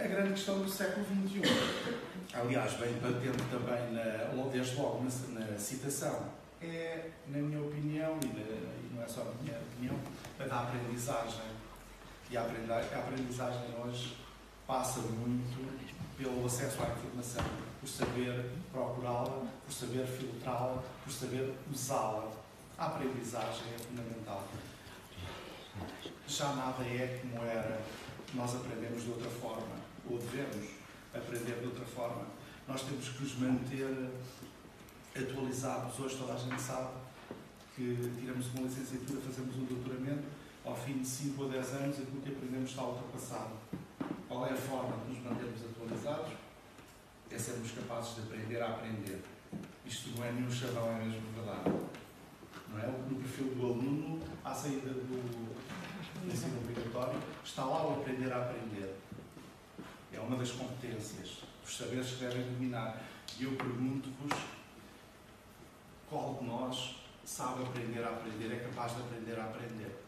a grande questão do século XXI. Aliás, bem patente também, na, desde logo na, na citação, é, na minha opinião, e, na, e, não é só a minha opinião, a da aprendizagem. E a aprendizagem hoje passa muito pelo acesso à informação, por saber procurá-la, por saber filtrá-la, por saber usá-la. A aprendizagem é fundamental. Já nada é como era, nós aprendemos de outra forma, ou devemos aprender de outra forma. Nós temos que nos manter atualizados. Hoje toda a gente sabe que tiramos uma licenciatura, fazemos um doutoramento, ao fim de 5 ou 10 anos aquilo que aprendemos está ultrapassado. Qual é a forma de nos mantermos atualizados? É sermos capazes de aprender a aprender. Isto não é nenhum chavão, é mesmo verdade. Não é? No perfil do aluno, à saída do está lá o aprender a aprender. É uma das competências, os saberes que devem dominar. E eu pergunto-vos qual de nós sabe aprender a aprender, é capaz de aprender a aprender?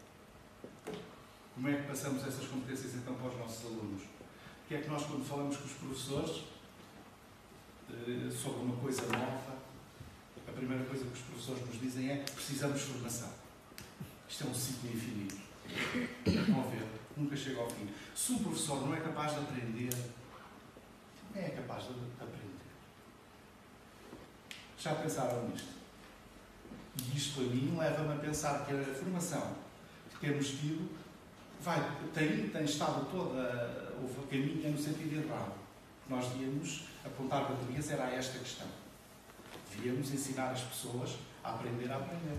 Como é que passamos essas competências então para os nossos alunos? O que é que nós, quando falamos com os professores eh, sobre uma coisa nova, a primeira coisa que os professores nos dizem é precisamos de formação. Isto é um ciclo infinito. Chega ao fim. Se o professor não é capaz de aprender, é capaz de aprender? Já pensaram nisto? E isto a mim leva-me a pensar que a formação que temos tido vai, tem, tem estado toda, o caminho no sentido errado. Nós devíamos apontar baterias era esta questão. Devíamos ensinar as pessoas a aprender a aprender,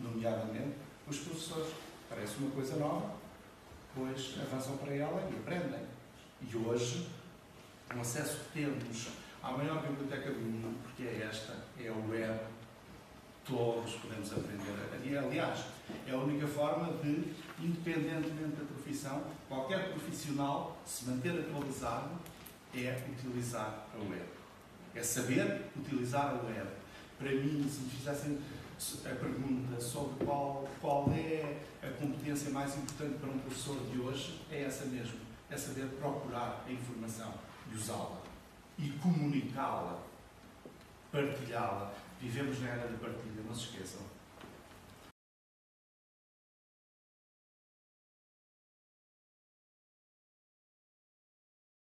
nomeadamente os professores. Parece uma coisa nova, pois avançam para ela e aprendem. E hoje, o acesso que temos à maior biblioteca do mundo, porque é esta, é a web, todos podemos aprender. E, aliás, é a única forma de, independentemente da profissão, qualquer profissional se manter atualizado é utilizar a web. É saber utilizar a web. Para mim, se me fizessem a pergunta sobre qual, qual é competência mais importante para um professor de hoje, é essa mesmo. É saber procurar a informação e usá-la. E comunicá-la, partilhá-la Vivemos na era da partilha, não se esqueçam.